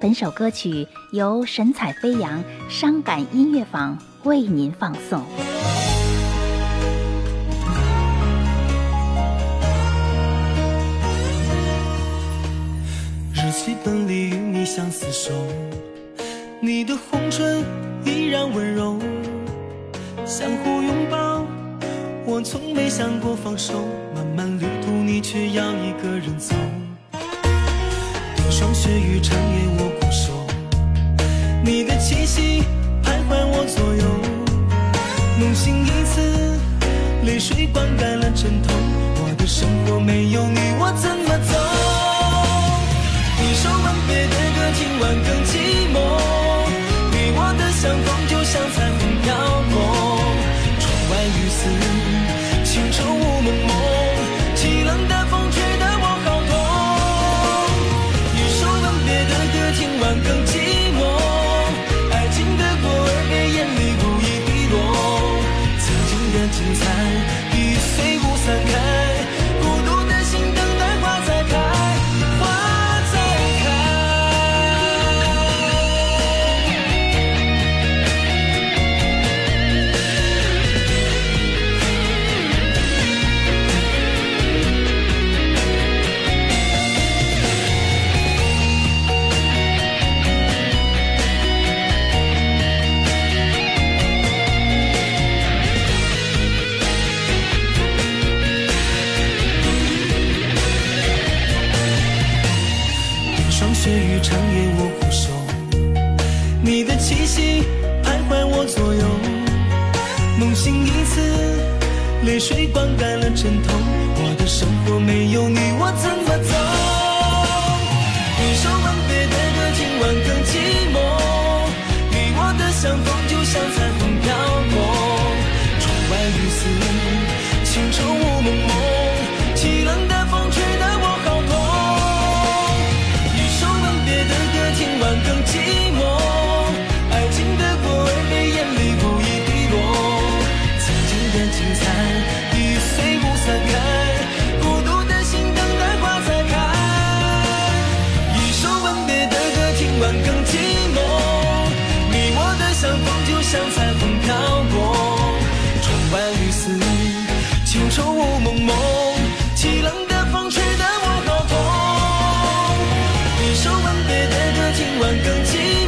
本首歌曲由神采飞扬伤感音乐坊为您放送。日记本里与你相厮守，你的红唇依然温柔，相互拥抱，我从没想过放手。漫漫旅途，你却要一个人走。霜雪与长夜，次，泪水灌溉了枕头。我的生活没有你，我怎么走？一首吻别的歌，听完更长夜，我苦守。你的气息徘徊我左右。梦醒一次，泪水灌溉了枕头。我的生活没有你，我怎么走？一首吻别的歌，听完更寂寞。你我的相逢，就像在一梦。你我的相逢就像彩虹飘过，窗外雨丝，清澈雾蒙蒙，凄冷的风吹得我好痛。一首吻别的歌，听完更寂。